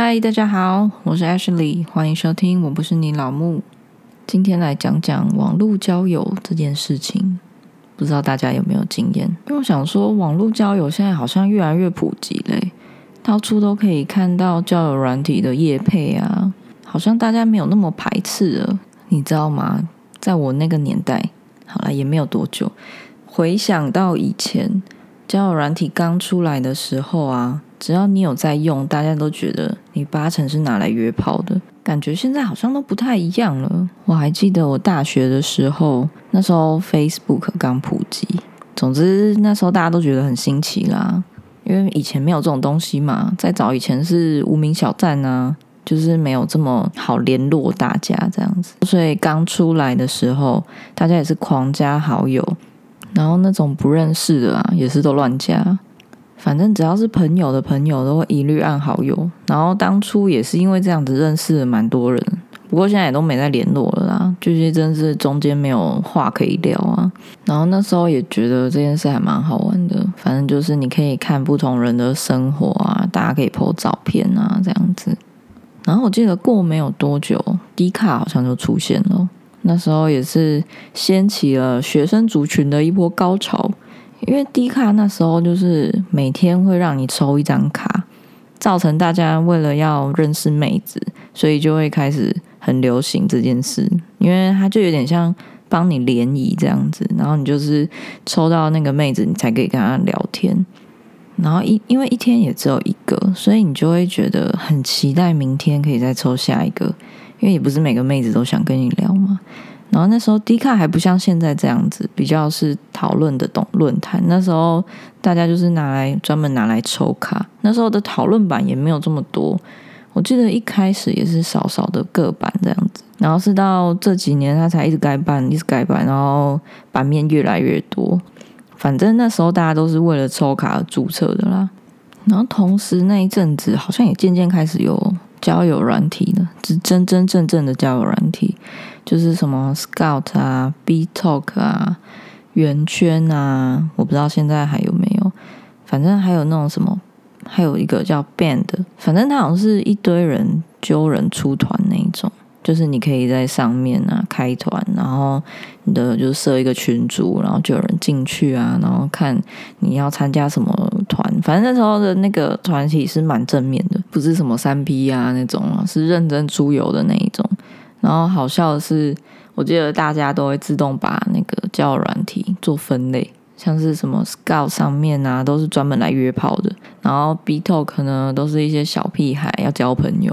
嗨，大家好，我是 Ashley，欢迎收听。我不是你老木，今天来讲讲网络交友这件事情。不知道大家有没有经验？因为我想说，网络交友现在好像越来越普及嘞，到处都可以看到交友软体的页配啊，好像大家没有那么排斥了，你知道吗？在我那个年代，好了，也没有多久，回想到以前交友软体刚出来的时候啊。只要你有在用，大家都觉得你八成是拿来约炮的。感觉现在好像都不太一样了。我还记得我大学的时候，那时候 Facebook 刚普及，总之那时候大家都觉得很新奇啦，因为以前没有这种东西嘛。再早以前是无名小站啊，就是没有这么好联络大家这样子。所以刚出来的时候，大家也是狂加好友，然后那种不认识的啊，也是都乱加。反正只要是朋友的朋友，都会一律按好友。然后当初也是因为这样子认识了蛮多人，不过现在也都没再联络了啦。就是真是中间没有话可以聊啊。然后那时候也觉得这件事还蛮好玩的。反正就是你可以看不同人的生活啊，大家可以 po 照片啊这样子。然后我记得过没有多久，低卡好像就出现了。那时候也是掀起了学生族群的一波高潮。因为低卡那时候就是每天会让你抽一张卡，造成大家为了要认识妹子，所以就会开始很流行这件事。因为它就有点像帮你联谊这样子，然后你就是抽到那个妹子，你才可以跟她聊天。然后一因为一天也只有一个，所以你就会觉得很期待明天可以再抽下一个，因为也不是每个妹子都想跟你聊嘛。然后那时候 D 卡还不像现在这样子，比较是讨论的懂论坛。那时候大家就是拿来专门拿来抽卡。那时候的讨论版也没有这么多，我记得一开始也是少少的个版这样子。然后是到这几年，它才一直改版，一直改版，然后版面越来越多。反正那时候大家都是为了抽卡而注册的啦。然后同时那一阵子，好像也渐渐开始有交友软体了，是真真正正的交友软体。就是什么 Scout 啊、B Talk 啊、圆圈啊，我不知道现在还有没有。反正还有那种什么，还有一个叫 Band，反正它好像是一堆人揪人出团那一种。就是你可以在上面啊开团，然后你的就设一个群组，然后就有人进去啊，然后看你要参加什么团。反正那时候的那个团体是蛮正面的，不是什么三 P 啊那种啊，是认真出游的那一种。然后好笑的是，我记得大家都会自动把那个交友软体做分类，像是什么 Scout 上面啊，都是专门来约炮的；然后 B Talk 呢，都是一些小屁孩要交朋友；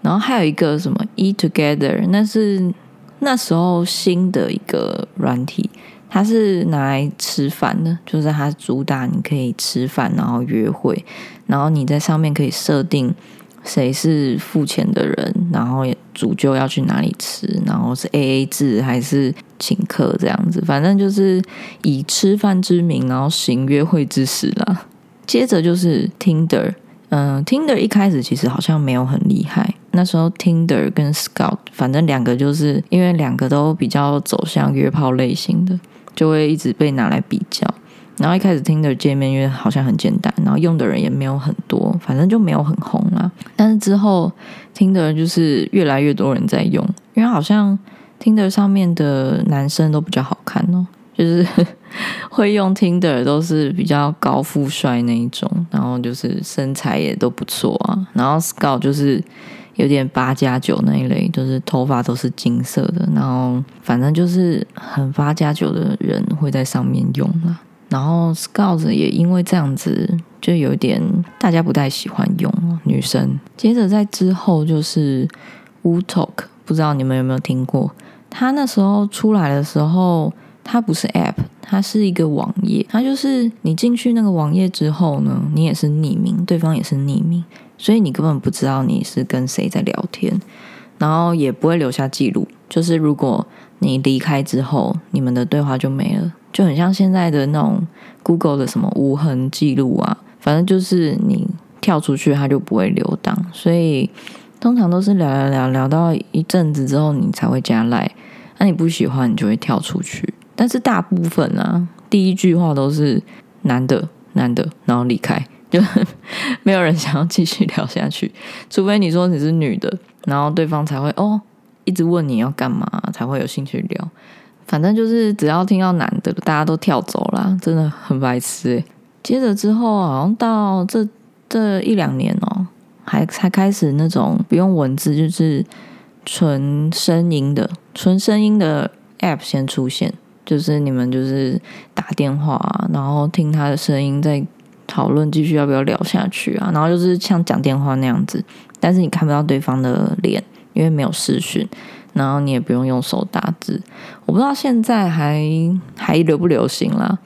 然后还有一个什么 Eat Together，那是那时候新的一个软体，它是拿来吃饭的，就是它主打你可以吃饭然后约会，然后你在上面可以设定。谁是付钱的人，然后也主就要去哪里吃，然后是 A A 制还是请客这样子，反正就是以吃饭之名，然后行约会之实啦。接着就是 Tinder，嗯，Tinder 一开始其实好像没有很厉害，那时候 Tinder 跟 Scout，反正两个就是因为两个都比较走向约炮类型的，就会一直被拿来比较。然后一开始听的界面因为好像很简单，然后用的人也没有很多，反正就没有很红啦。但是之后听的就是越来越多人在用，因为好像听的上面的男生都比较好看哦，就是 会用听的都是比较高富帅那一种，然后就是身材也都不错啊。然后 Scout 就是有点八加九那一类，就是头发都是金色的，然后反正就是很八加九的人会在上面用啦。然后 Scout 也因为这样子，就有点大家不太喜欢用女生。接着在之后就是 Wu Talk，不知道你们有没有听过？它那时候出来的时候，它不是 App，它是一个网页。它就是你进去那个网页之后呢，你也是匿名，对方也是匿名，所以你根本不知道你是跟谁在聊天，然后也不会留下记录。就是如果你离开之后，你们的对话就没了。就很像现在的那种 Google 的什么无痕记录啊，反正就是你跳出去，它就不会留档。所以通常都是聊聊聊聊到一阵子之后，你才会加来。那你不喜欢，你就会跳出去。但是大部分啊，第一句话都是男的男的，然后离开，就没有人想要继续聊下去，除非你说你是女的，然后对方才会哦一直问你要干嘛，才会有兴趣聊。反正就是只要听到男的，大家都跳走了，真的很白痴。接着之后，好像到这这一两年哦，还才开始那种不用文字，就是纯声音的、纯声音的 App 先出现，就是你们就是打电话，然后听他的声音，在讨论继续要不要聊下去啊，然后就是像讲电话那样子，但是你看不到对方的脸，因为没有视讯。然后你也不用用手打字，我不知道现在还还流不流行啦？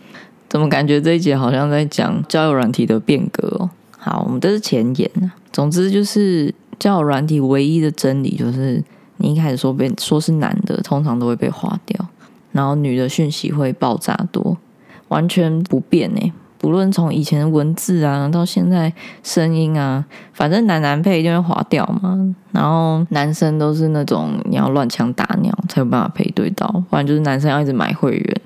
怎么感觉这一节好像在讲交友软体的变革哦？好，我们这是前言啊。总之就是交友软体唯一的真理就是，你一开始说被说是男的，通常都会被划掉，然后女的讯息会爆炸多，完全不变呢。不论从以前的文字啊，到现在声音啊，反正男男配一定会划掉嘛。然后男生都是那种你要乱枪打鸟才有办法配对到，不然就是男生要一直买会员。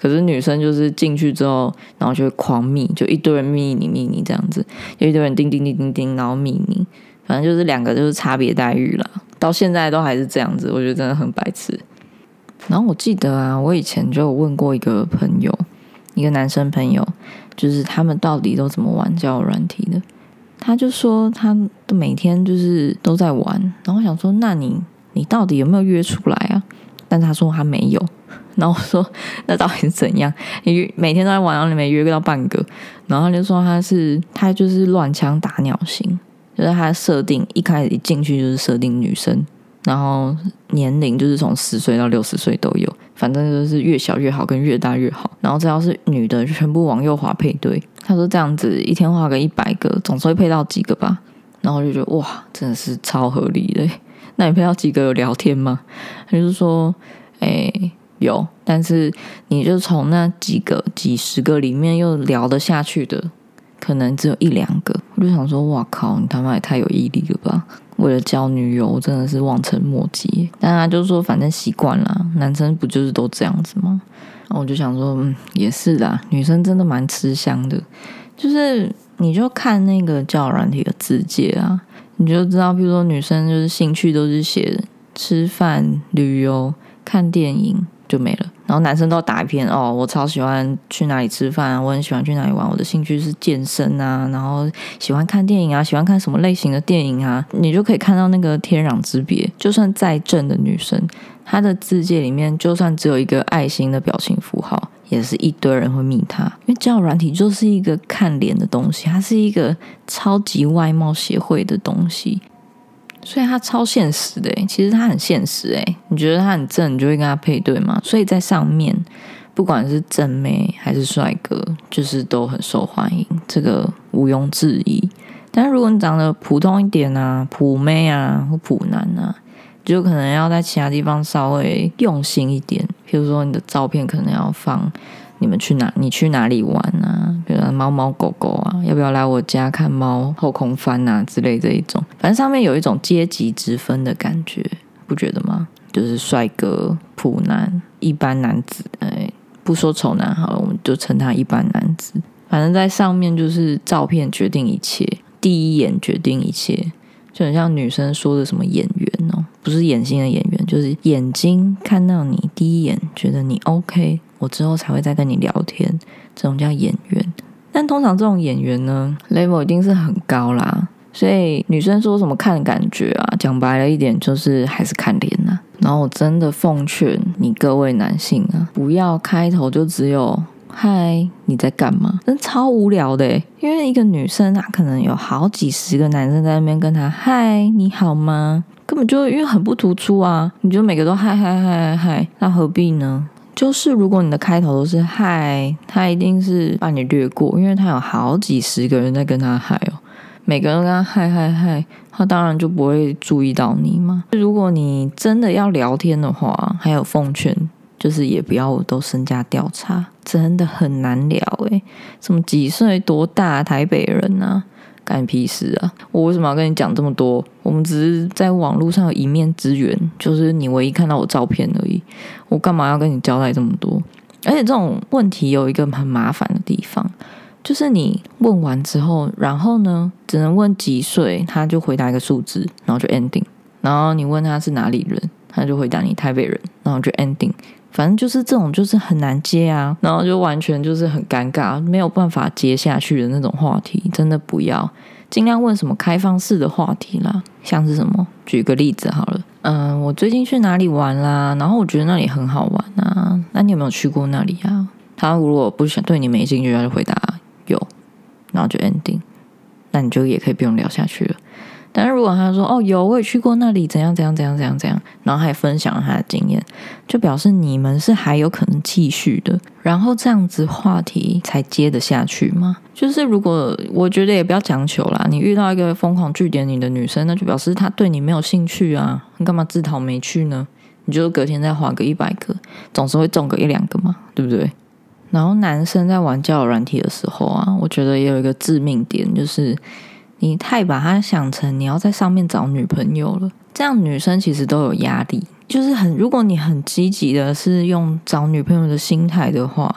可是女生就是进去之后，然后就会狂密，就一堆人密你密你这样子，有一堆人叮叮叮叮叮，然后密你，反正就是两个就是差别待遇了。到现在都还是这样子，我觉得真的很白痴。然后我记得啊，我以前就有问过一个朋友，一个男生朋友。就是他们到底都怎么玩交友软体的？他就说他每天就是都在玩，然后想说那你你到底有没有约出来啊？但他说他没有，然后我说那到底怎样？你每天都在玩，然后你没约到半个，然后他就说他是他就是乱枪打鸟型，就是他设定一开始一进去就是设定女生。然后年龄就是从十岁到六十岁都有，反正就是越小越好，跟越大越好。然后只要是女的，全部往右滑配对。他说这样子一天画个一百个，总是会配到几个吧？然后就觉得哇，真的是超合理的。那你配到几个有聊天吗？他就说，哎，有，但是你就从那几个、几十个里面又聊得下去的，可能只有一两个。我就想说，哇靠，你他妈也太有毅力了吧！为了交女友，我真的是望尘莫及。但他就说，反正习惯了，男生不就是都这样子吗？然后我就想说，嗯，也是的，女生真的蛮吃香的。就是你就看那个交友软体的字界啊，你就知道，比如说女生就是兴趣都是写吃饭、旅游、看电影，就没了。然后男生都打一篇哦，我超喜欢去哪里吃饭啊，我很喜欢去哪里玩，我的兴趣是健身啊，然后喜欢看电影啊，喜欢看什么类型的电影啊，你就可以看到那个天壤之别。就算再正的女生，她的字界里面就算只有一个爱心的表情符号，也是一堆人会密她，因为交友软体就是一个看脸的东西，它是一个超级外貌协会的东西。所以他超现实的，其实他很现实诶。你觉得他很正，你就会跟他配对吗？所以在上面，不管是正妹还是帅哥，就是都很受欢迎，这个毋庸置疑。但如果你长得普通一点啊，普妹啊或普男啊，就可能要在其他地方稍微用心一点。譬如说，你的照片可能要放。你们去哪？你去哪里玩啊？比如猫猫狗狗啊，要不要来我家看猫后空翻啊之类这一种？反正上面有一种阶级之分的感觉，不觉得吗？就是帅哥、普男、一般男子，哎，不说丑男好了，我们就称他一般男子。反正在上面就是照片决定一切，第一眼决定一切，就很像女生说的什么演员哦，不是演戏的演员，就是眼睛看到你第一眼觉得你 OK。我之后才会再跟你聊天，这种叫演员。但通常这种演员呢，level 一定是很高啦。所以女生说什么看感觉啊，讲白了一点就是还是看脸呐。然后我真的奉劝你各位男性啊，不要开头就只有嗨你在干嘛，真超无聊的。因为一个女生啊，可能有好几十个男生在那边跟她嗨你好吗，根本就因为很不突出啊。你就每个都嗨嗨嗨嗨嗨，那何必呢？就是如果你的开头都是嗨，他一定是把你略过，因为他有好几十个人在跟他嗨哦，每个人跟他嗨嗨嗨，他当然就不会注意到你嘛。如果你真的要聊天的话，还有奉劝，就是也不要都身家调查，真的很难聊诶。什么几岁多大台北人啊？干屁事啊！我为什么要跟你讲这么多？我们只是在网络上有一面之缘，就是你唯一看到我照片而已。我干嘛要跟你交代这么多？而且这种问题有一个很麻烦的地方，就是你问完之后，然后呢，只能问几岁，他就回答一个数字，然后就 ending。然后你问他是哪里人，他就回答你台北人，然后就 ending。反正就是这种，就是很难接啊，然后就完全就是很尴尬，没有办法接下去的那种话题，真的不要。尽量问什么开放式的话题啦，像是什么？举个例子好了，嗯，我最近去哪里玩啦？然后我觉得那里很好玩啊，那你有没有去过那里啊？他如果不想对你没兴趣，他就回答有，然后就 ending，那你就也可以不用聊下去了。但是如果他说哦有我也去过那里怎样怎样怎样怎样怎样，然后还分享了他的经验，就表示你们是还有可能继续的，然后这样子话题才接得下去吗？就是如果我觉得也不要强求啦，你遇到一个疯狂拒点你的女生，那就表示她对你没有兴趣啊，你干嘛自讨没趣呢？你就隔天再划个一百个，总是会中个一两个嘛，对不对？然后男生在玩交友软体的时候啊，我觉得也有一个致命点就是。你太把它想成你要在上面找女朋友了，这样女生其实都有压力。就是很，如果你很积极的是用找女朋友的心态的话，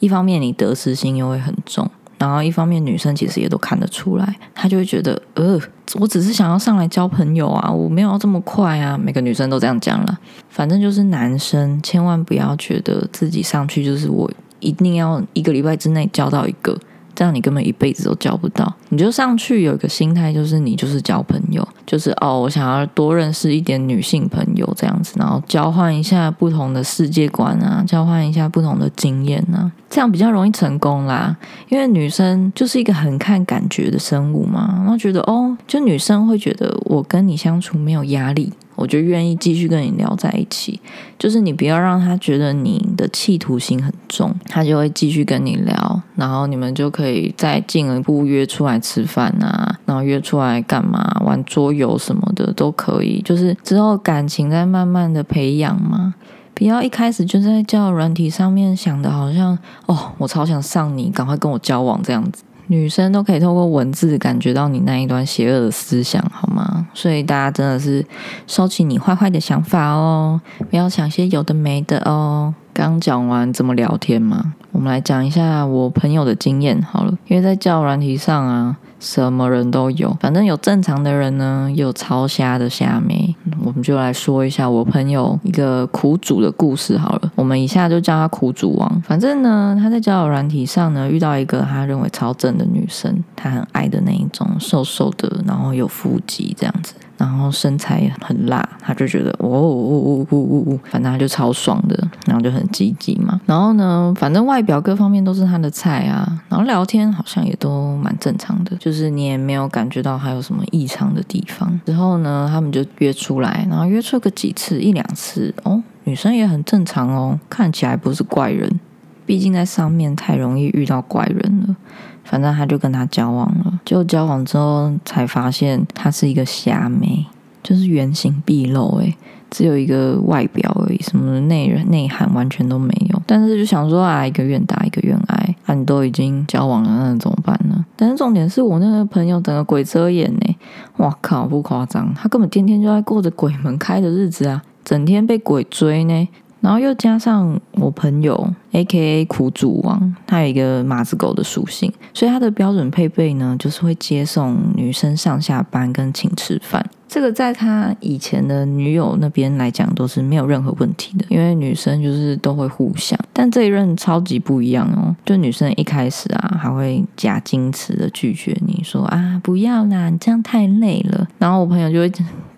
一方面你得失心又会很重，然后一方面女生其实也都看得出来，她就会觉得，呃，我只是想要上来交朋友啊，我没有要这么快啊。每个女生都这样讲了，反正就是男生千万不要觉得自己上去就是我一定要一个礼拜之内交到一个。这样你根本一辈子都交不到。你就上去有一个心态，就是你就是交朋友，就是哦，我想要多认识一点女性朋友这样子，然后交换一下不同的世界观啊，交换一下不同的经验啊，这样比较容易成功啦。因为女生就是一个很看感觉的生物嘛，然后觉得哦，就女生会觉得我跟你相处没有压力。我就愿意继续跟你聊在一起，就是你不要让他觉得你的企图心很重，他就会继续跟你聊，然后你们就可以再进一步约出来吃饭啊，然后约出来干嘛玩桌游什么的都可以，就是之后感情在慢慢的培养嘛，不要一开始就在交友软体上面想的好像哦，我超想上你，赶快跟我交往这样子。女生都可以透过文字感觉到你那一段邪恶的思想，好吗？所以大家真的是收起你坏坏的想法哦，不要想些有的没的哦。刚讲完怎么聊天嘛，我们来讲一下我朋友的经验好了，因为在教软体上啊。什么人都有，反正有正常的人呢，有超瞎的瞎妹。我们就来说一下我朋友一个苦主的故事好了。我们以下就叫他苦主王。反正呢，他在交友软体上呢，遇到一个他认为超正的女生，他很爱的那一种，瘦瘦的，然后有腹肌这样子。然后身材很辣，他就觉得哦哦哦哦哦，反正他就超爽的，然后就很积极嘛。然后呢，反正外表各方面都是他的菜啊。然后聊天好像也都蛮正常的，就是你也没有感觉到还有什么异常的地方。之后呢，他们就约出来，然后约出个几次，一两次哦，女生也很正常哦，看起来不是怪人。毕竟在上面太容易遇到怪人了。反正他就跟他交往了，就交往之后才发现他是一个瞎妹，就是原形毕露，诶，只有一个外表而已，什么内内涵完全都没有。但是就想说啊，一个愿打一个愿挨，啊，你都已经交往了，那怎么办呢？但是重点是我那个朋友整个鬼遮眼呢，哇靠，不夸张，他根本天天就在过着鬼门开的日子啊，整天被鬼追呢。然后又加上我朋友 A K A 苦主王，他有一个马子狗的属性，所以他的标准配备呢，就是会接送女生上下班跟请吃饭。这个在他以前的女友那边来讲都是没有任何问题的，因为女生就是都会互相。但这一任超级不一样哦，就女生一开始啊，还会假矜持的拒绝你说啊不要啦，你这样太累了。然后我朋友就会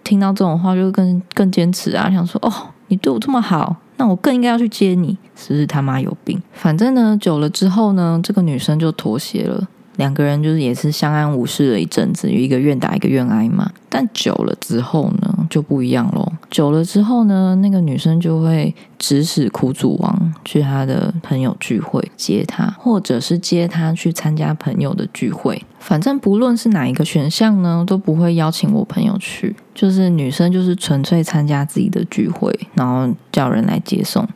听到这种话，就更更坚持啊，想说哦，你对我这么好。那我更应该要去接你，是不是他妈有病？反正呢，久了之后呢，这个女生就妥协了。两个人就是也是相安无事了一阵子，一个愿打一个愿挨嘛。但久了之后呢，就不一样喽。久了之后呢，那个女生就会指使苦主王去他的朋友聚会接他，或者是接他去参加朋友的聚会。反正不论是哪一个选项呢，都不会邀请我朋友去。就是女生就是纯粹参加自己的聚会，然后叫人来接送。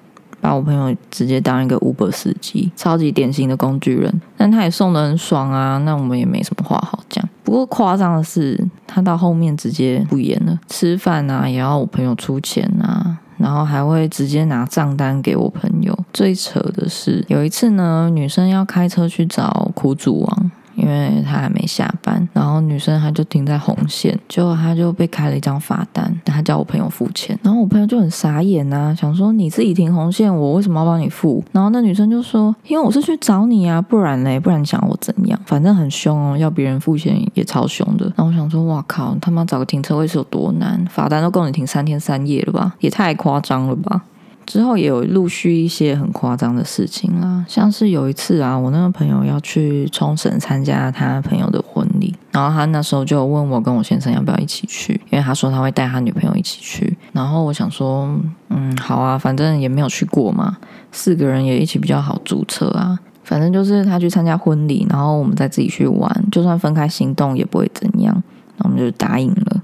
把我朋友直接当一个 Uber 司机，超级典型的工具人，但他也送的很爽啊，那我们也没什么话好讲。不过夸张的是，他到后面直接不演了，吃饭啊也要我朋友出钱啊。然后还会直接拿账单给我朋友。最扯的是有一次呢，女生要开车去找苦主王。因为他还没下班，然后女生她就停在红线，结果她就被开了一张罚单，她叫我朋友付钱，然后我朋友就很傻眼呐，想说你自己停红线，我为什么要帮你付？然后那女生就说，因为我是去找你啊，不然嘞，不然你想我怎样？反正很凶哦，要别人付钱也超凶的。然后我想说，哇靠，他妈找个停车位是有多难？罚单都够你停三天三夜了吧？也太夸张了吧！之后也有陆续一些很夸张的事情啦，像是有一次啊，我那个朋友要去冲绳参加他朋友的婚礼，然后他那时候就问我跟我先生要不要一起去，因为他说他会带他女朋友一起去。然后我想说，嗯，好啊，反正也没有去过嘛，四个人也一起比较好注册啊。反正就是他去参加婚礼，然后我们再自己去玩，就算分开行动也不会怎样，那我们就答应了。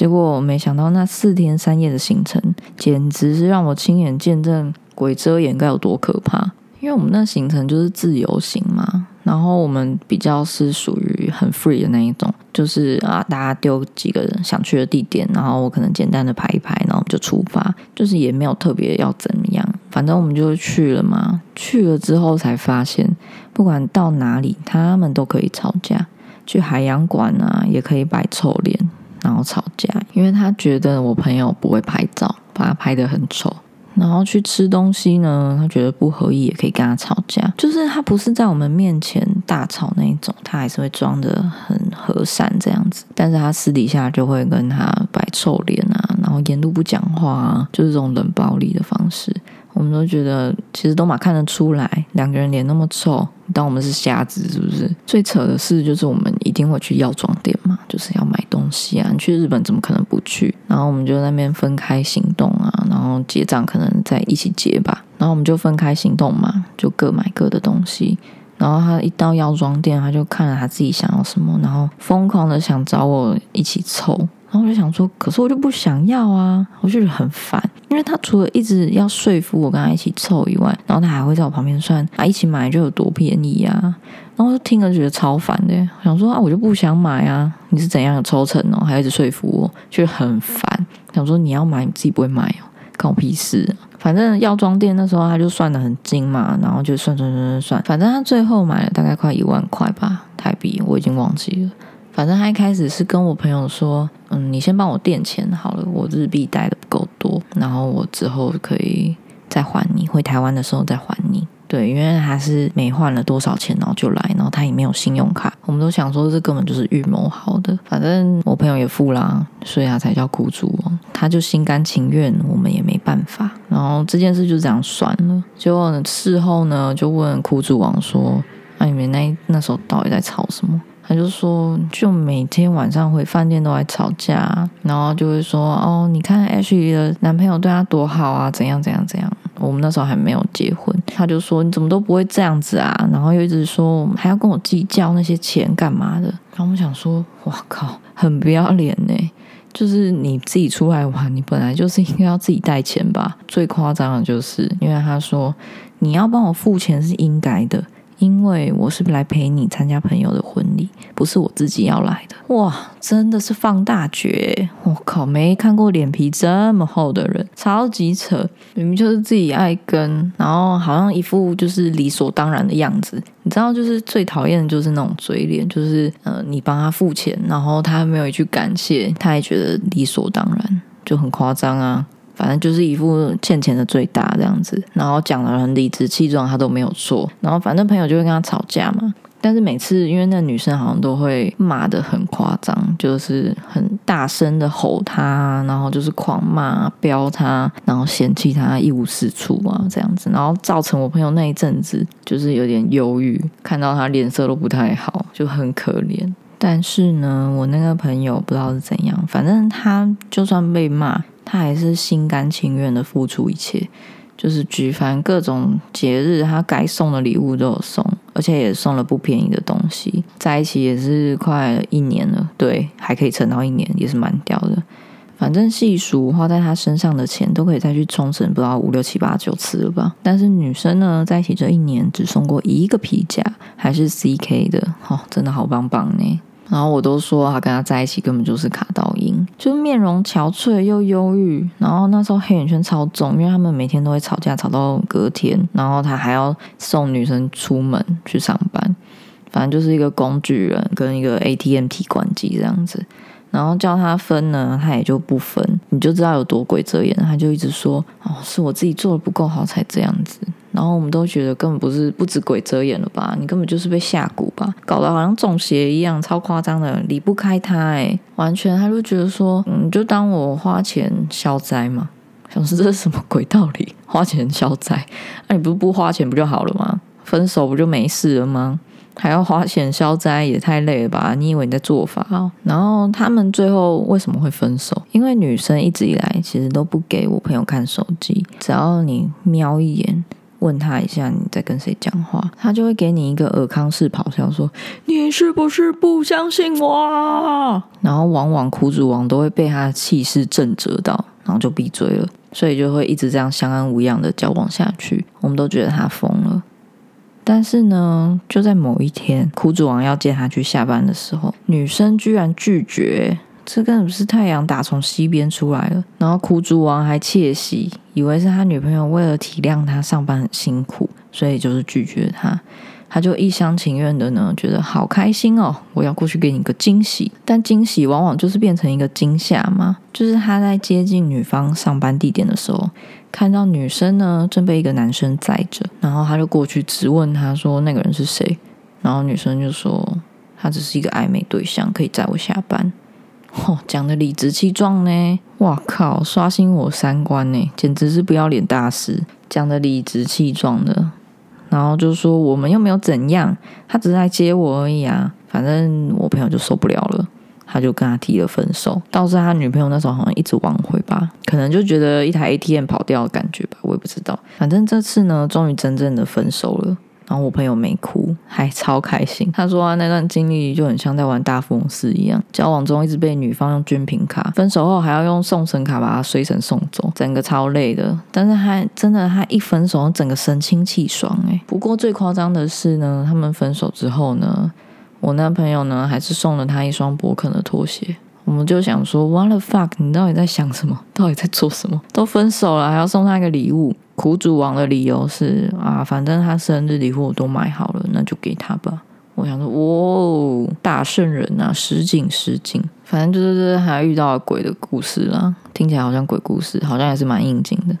结果没想到那四天三夜的行程，简直是让我亲眼见证鬼遮眼该有多可怕。因为我们那行程就是自由行嘛，然后我们比较是属于很 free 的那一种，就是啊，大家丢几个人想去的地点，然后我可能简单的排一排，然后我们就出发，就是也没有特别要怎么样，反正我们就去了嘛。去了之后才发现，不管到哪里，他们都可以吵架。去海洋馆啊，也可以摆臭脸。然后吵架，因为他觉得我朋友不会拍照，把他拍的很丑。然后去吃东西呢，他觉得不合意，也可以跟他吵架。就是他不是在我们面前大吵那一种，他还是会装的很和善这样子。但是他私底下就会跟他摆臭脸啊，然后沿路不讲话啊，就是这种冷暴力的方式。我们都觉得，其实都马看得出来，两个人脸那么臭，当我们是瞎子是不是？最扯的事，就是我们一定会去药妆店嘛，就是要买西啊。你去日本怎么可能不去？然后我们就那边分开行动啊，然后结账可能在一起结吧。然后我们就分开行动嘛，就各买各的东西。然后他一到药妆店，他就看了他自己想要什么，然后疯狂的想找我一起凑。然后我就想说，可是我就不想要啊，我就觉得很烦，因为他除了一直要说服我跟他一起凑以外，然后他还会在我旁边算啊，一起买就有多便宜啊，然后就听了觉得超烦的，想说啊，我就不想买啊，你是怎样的抽成哦，还一直说服我，觉得很烦，想说你要买你自己不会买哦，关我屁事，反正药妆店那时候他就算的很精嘛，然后就算算算算算，反正他最后买了大概快一万块吧台币，我已经忘记了。反正他一开始是跟我朋友说，嗯，你先帮我垫钱好了，我日币带的不够多，然后我之后可以再还你，回台湾的时候再还你。对，因为他是没换了多少钱，然后就来，然后他也没有信用卡，我们都想说这根本就是预谋好的。反正我朋友也付啦，所以他才叫苦主哦，他就心甘情愿，我们也没办法。然后这件事就这样算了。结果事后呢，就问苦主王说：“那你们那那时候到底在吵什么？”他就说，就每天晚上回饭店都在吵架，然后就会说，哦，你看 H 的男朋友对她多好啊，怎样怎样怎样。我们那时候还没有结婚，他就说你怎么都不会这样子啊，然后又一直说还要跟我计较那些钱干嘛的。然后我们想说，哇靠，很不要脸呢。就是你自己出来玩，你本来就是应该要自己带钱吧。最夸张的就是，因为他说你要帮我付钱是应该的。因为我是来陪你参加朋友的婚礼，不是我自己要来的。哇，真的是放大绝！我靠，没看过脸皮这么厚的人，超级扯！明明就是自己爱跟，然后好像一副就是理所当然的样子。你知道，就是最讨厌的就是那种嘴脸，就是呃，你帮他付钱，然后他没有一句感谢，他也觉得理所当然，就很夸张啊。反正就是一副欠钱的最大这样子，然后讲的很理直气壮，他都没有错。然后反正朋友就会跟他吵架嘛，但是每次因为那女生好像都会骂的很夸张，就是很大声的吼他，然后就是狂骂、飙他，然后嫌弃他一无是处啊这样子，然后造成我朋友那一阵子就是有点忧郁，看到他脸色都不太好，就很可怜。但是呢，我那个朋友不知道是怎样，反正他就算被骂。他还是心甘情愿的付出一切，就是举凡各种节日，他该送的礼物都有送，而且也送了不便宜的东西。在一起也是快一年了，对，还可以撑到一年，也是蛮屌的。反正细数花在他身上的钱，都可以再去冲绳不知道五六七八九次了吧。但是女生呢，在一起这一年只送过一个皮夹，还是 CK 的，哦，真的好棒棒呢。然后我都说他跟他在一起根本就是卡到音，就面容憔悴又忧郁。然后那时候黑眼圈超重，因为他们每天都会吵架，吵到隔天。然后他还要送女生出门去上班，反正就是一个工具人跟一个 ATM 提款机这样子。然后叫他分呢，他也就不分，你就知道有多鬼遮眼。他就一直说：“哦，是我自己做的不够好才这样子。”然后我们都觉得根本不是不止鬼遮眼了吧？你根本就是被下蛊吧？搞得好像中邪一样，超夸张的，离不开他哎，完全他就觉得说：“嗯，就当我花钱消灾嘛。”想说这是什么鬼道理？花钱消灾？那你不是不花钱不就好了吗？分手不就没事了吗？还要花钱消灾，也太累了吧？你以为你在做法？然后他们最后为什么会分手？因为女生一直以来其实都不给我朋友看手机，只要你瞄一眼，问他一下你在跟谁讲话，他就会给你一个尔康式咆哮，说你是不是不相信我？然后往往苦主王都会被他的气势震折到，然后就闭嘴了，所以就会一直这样相安无恙的交往下去。我们都觉得他疯了。但是呢，就在某一天，苦主王要接他去下班的时候，女生居然拒绝。这根本不是太阳打从西边出来了。然后苦主王还窃喜，以为是他女朋友为了体谅他上班很辛苦，所以就是拒绝他。他就一厢情愿的呢，觉得好开心哦，我要过去给你个惊喜。但惊喜往往就是变成一个惊吓嘛，就是他在接近女方上班地点的时候。看到女生呢正被一个男生载着，然后他就过去质问他说：“那个人是谁？”然后女生就说：“他只是一个暧昧对象，可以载我下班。”哦，讲的理直气壮呢！哇靠，刷新我三观呢，简直是不要脸大师，讲的理直气壮的。然后就说我们又没有怎样，他只是来接我而已啊。反正我朋友就受不了了。他就跟他提了分手，倒是他女朋友那时候好像一直挽回吧，可能就觉得一台 ATM 跑掉的感觉吧，我也不知道。反正这次呢，终于真正的分手了。然后我朋友没哭，还超开心。他说那段经历就很像在玩大富翁四一样，交往中一直被女方用军品卡，分手后还要用送神卡把他随神送走，整个超累的。但是他真的，他一分手，整个神清气爽哎。不过最夸张的是呢，他们分手之后呢。我男朋友呢，还是送了他一双博肯的拖鞋。我们就想说，What the fuck？你到底在想什么？到底在做什么？都分手了，还要送他一个礼物？苦主王的理由是啊，反正他生日礼物我都买好了，那就给他吧。我想说，哇，大圣人啊，失敬失敬。反正就是还遇到鬼的故事啦，听起来好像鬼故事，好像也是蛮应景的。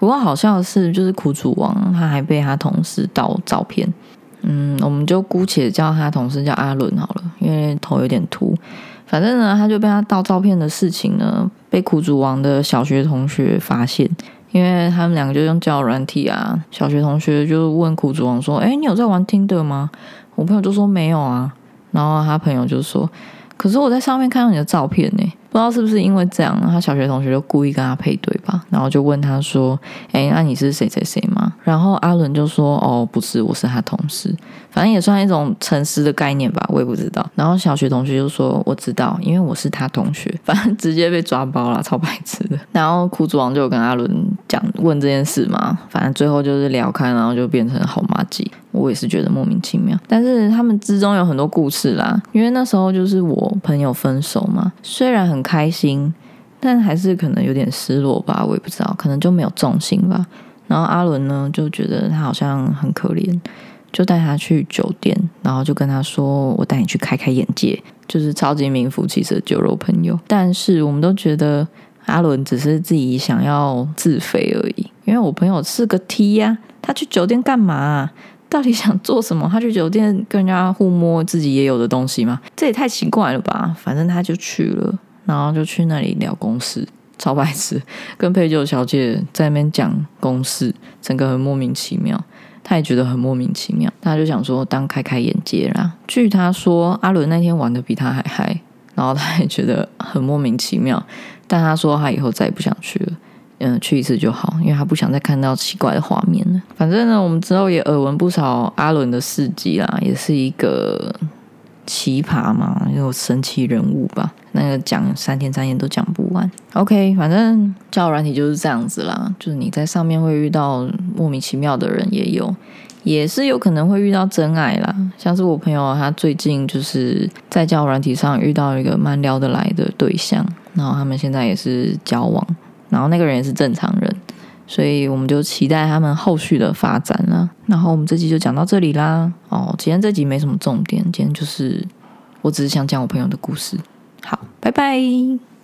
不过好笑的是，就是苦主王他还被他同事盗照片。嗯，我们就姑且叫他同事叫阿伦好了，因为头有点秃。反正呢，他就被他盗照片的事情呢，被苦主王的小学同学发现，因为他们两个就用交友软体啊。小学同学就问苦主王说：“哎，你有在玩 Tinder 吗？”我朋友就说：“没有啊。”然后他朋友就说：“可是我在上面看到你的照片呢。”不知道是不是因为这样，他小学同学就故意跟他配对吧，然后就问他说：“哎，那你是谁谁谁吗？”然后阿伦就说：“哦，不是，我是他同事。”反正也算一种诚实的概念吧，我也不知道。然后小学同学就说：“我知道，因为我是他同学。”反正直接被抓包了，超白痴的。然后苦主王就跟阿伦讲问这件事嘛，反正最后就是聊开，然后就变成好妈鸡。我也是觉得莫名其妙，但是他们之中有很多故事啦。因为那时候就是我朋友分手嘛，虽然很开心，但还是可能有点失落吧。我也不知道，可能就没有重心吧。然后阿伦呢就觉得他好像很可怜，就带他去酒店，然后就跟他说：“我带你去开开眼界。”就是超级名副其实的酒肉朋友。但是我们都觉得阿伦只是自己想要自肥而已，因为我朋友是个 T 呀，他去酒店干嘛？到底想做什么？他去酒店跟人家互摸自己也有的东西吗？这也太奇怪了吧！反正他就去了，然后就去那里聊公事，超白痴，跟陪酒小姐在那边讲公事，整个很莫名其妙。他也觉得很莫名其妙，他就想说当开开眼界啦。据他说，阿伦那天玩的比他还嗨，然后他也觉得很莫名其妙，但他说他以后再也不想去了。嗯，去一次就好，因为他不想再看到奇怪的画面了。反正呢，我们之后也耳闻不少阿伦的事迹啦，也是一个奇葩嘛，又神奇人物吧。那个讲三天三夜都讲不完。OK，反正交友软体就是这样子啦，就是你在上面会遇到莫名其妙的人，也有，也是有可能会遇到真爱啦。像是我朋友，他最近就是在交友软体上遇到一个蛮聊得来的对象，然后他们现在也是交往，然后那个人也是正常人，所以我们就期待他们后续的发展了。然后我们这集就讲到这里啦。哦，今天这集没什么重点，今天就是我只是想讲我朋友的故事。好，拜拜。